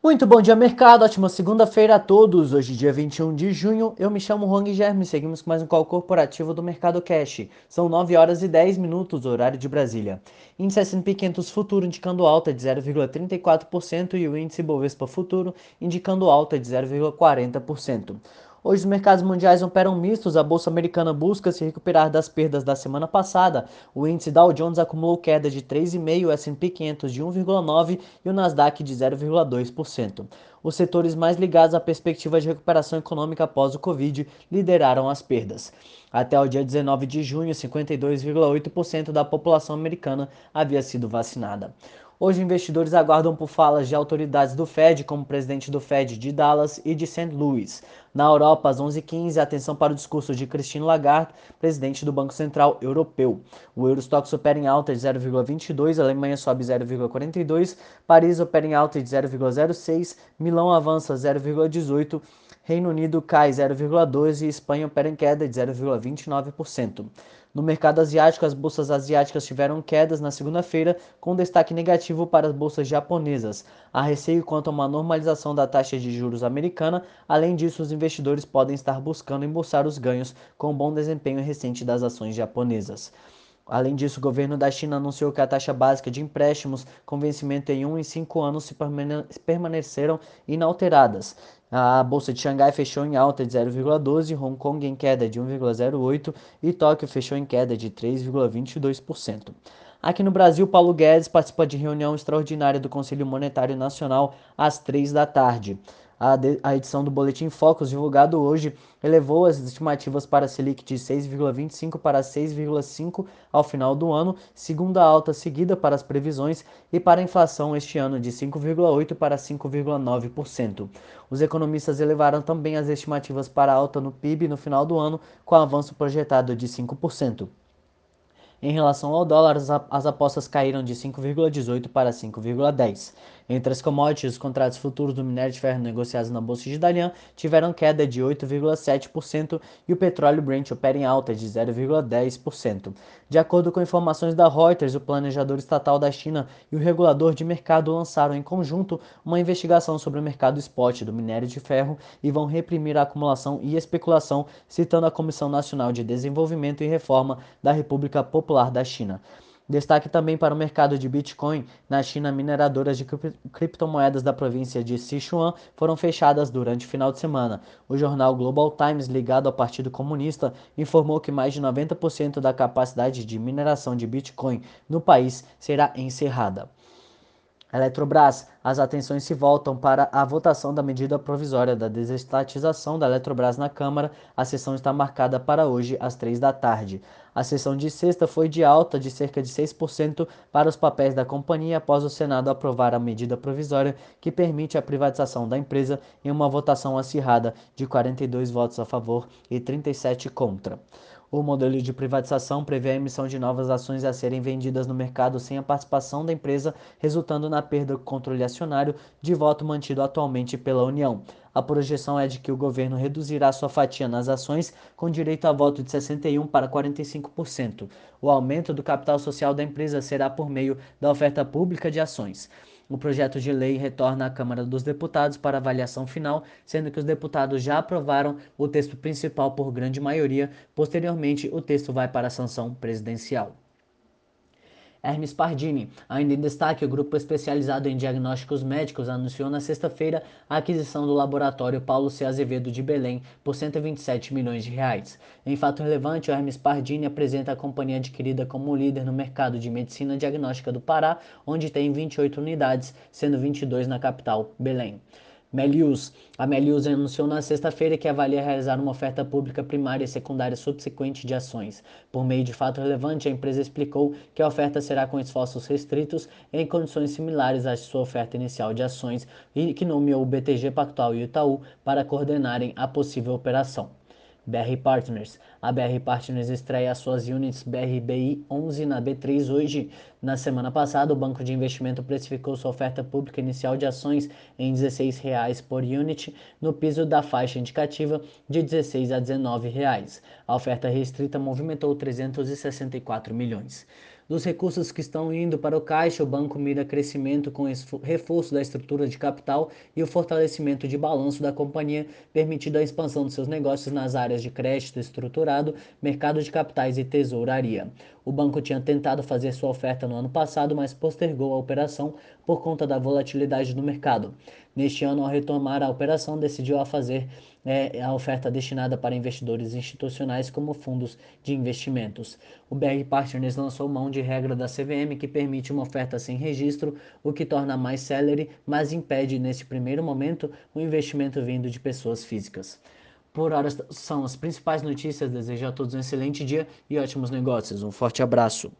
Muito bom dia, mercado. Ótima segunda-feira a todos. Hoje, dia 21 de junho, eu me chamo Rong Germe. Seguimos com mais um call corporativo do Mercado Cash. São 9 horas e 10 minutos, horário de Brasília. Índice S&P 500 Futuro indicando alta de 0,34% e o índice Bovespa Futuro indicando alta de 0,40%. Hoje os mercados mundiais operam mistos, a bolsa americana busca se recuperar das perdas da semana passada. O índice Dow Jones acumulou queda de 3,5%, o S&P 500 de 1,9% e o Nasdaq de 0,2%. Os setores mais ligados à perspectiva de recuperação econômica após o Covid lideraram as perdas. Até o dia 19 de junho, 52,8% da população americana havia sido vacinada. Hoje, investidores aguardam por falas de autoridades do Fed, como o presidente do Fed de Dallas e de St. Louis. Na Europa, às 11h15, atenção para o discurso de Christine Lagarde, presidente do Banco Central Europeu. O Eurostox opera em alta de 0,22, a Alemanha sobe 0,42, Paris opera em alta de 0,06, Milão avança 0,18, Reino Unido cai 0,12 e Espanha opera em queda de 0,29%. No mercado asiático, as bolsas asiáticas tiveram quedas na segunda-feira, com destaque negativo para as bolsas japonesas. Há receio quanto a uma normalização da taxa de juros americana. Além disso, os investidores podem estar buscando embolsar os ganhos com o bom desempenho recente das ações japonesas. Além disso, o governo da China anunciou que a taxa básica de empréstimos com vencimento em 1 e 5 anos se permaneceram inalteradas. A bolsa de Xangai fechou em alta de 0,12, Hong Kong em queda de 1,08 e Tóquio fechou em queda de 3,22%. Aqui no Brasil, Paulo Guedes participa de reunião extraordinária do Conselho Monetário Nacional às 3 da tarde. A, edição do Boletim Focus, divulgado hoje, elevou as estimativas para a Selic de 6,25 para 6,5 ao final do ano, segunda alta seguida para as previsões, e para a inflação este ano de 5,8 para 5,9%. Os economistas elevaram também as estimativas para alta no PIB no final do ano, com avanço projetado de 5%. Em relação ao dólar, as apostas caíram de 5,18 para 5,10. Entre as commodities, os contratos futuros do minério de ferro negociados na Bolsa de Dalian tiveram queda de 8,7% e o petróleo Brent opera em alta de 0,10%. De acordo com informações da Reuters, o planejador estatal da China e o regulador de mercado lançaram em conjunto uma investigação sobre o mercado spot do minério de ferro e vão reprimir a acumulação e especulação, citando a Comissão Nacional de Desenvolvimento e Reforma da República Popular da China. Destaque também para o mercado de Bitcoin. Na China, mineradoras de criptomoedas da província de Sichuan foram fechadas durante o final de semana. O jornal Global Times, ligado ao Partido Comunista, informou que mais de 90% da capacidade de mineração de Bitcoin no país será encerrada. Eletrobras, as atenções se voltam para a votação da medida provisória da desestatização da Eletrobras na Câmara. A sessão está marcada para hoje, às três da tarde. A sessão de sexta foi de alta de cerca de 6% para os papéis da companhia após o Senado aprovar a medida provisória que permite a privatização da empresa em uma votação acirrada de 42 votos a favor e 37 contra. O modelo de privatização prevê a emissão de novas ações a serem vendidas no mercado sem a participação da empresa, resultando na perda do controle acionário de voto mantido atualmente pela União. A projeção é de que o governo reduzirá sua fatia nas ações, com direito a voto de 61% para 45%. O aumento do capital social da empresa será por meio da oferta pública de ações. O projeto de lei retorna à Câmara dos Deputados para avaliação final, sendo que os deputados já aprovaram o texto principal por grande maioria. Posteriormente, o texto vai para a sanção presidencial. Hermes Pardini. Ainda em destaque, o grupo especializado em diagnósticos médicos anunciou na sexta-feira a aquisição do laboratório Paulo C. Azevedo de Belém por 127 milhões de reais. Em fato relevante, o Hermes Pardini apresenta a companhia adquirida como líder no mercado de medicina diagnóstica do Pará, onde tem 28 unidades, sendo 22 na capital, Belém. Melius. A Melius anunciou na sexta-feira que avalia realizar uma oferta pública primária e secundária subsequente de ações. Por meio de fato relevante, a empresa explicou que a oferta será com esforços restritos em condições similares à sua oferta inicial de ações e que nomeou o BTG Pactual e o Itaú para coordenarem a possível operação. BR Partners. A BR Partners estreia suas units BRBI 11 na B3 hoje. Na semana passada, o banco de investimento precificou sua oferta pública inicial de ações em R$ 16,00 por unit, no piso da faixa indicativa de R$ 16 a R$ 19,00. A oferta restrita movimentou 364 milhões. Dos recursos que estão indo para o caixa, o banco mira crescimento com reforço da estrutura de capital e o fortalecimento de balanço da companhia, permitindo a expansão de seus negócios nas áreas de crédito estruturado, mercado de capitais e tesouraria. O banco tinha tentado fazer sua oferta no ano passado, mas postergou a operação por conta da volatilidade do mercado. Neste ano, ao retomar a operação, decidiu a fazer é, a oferta destinada para investidores institucionais como fundos de investimentos. O BR Partners lançou mão de regra da CVM que permite uma oferta sem registro, o que torna mais célere, mas impede, neste primeiro momento, o investimento vindo de pessoas físicas. Por são as principais notícias. Desejo a todos um excelente dia e ótimos negócios. Um forte abraço.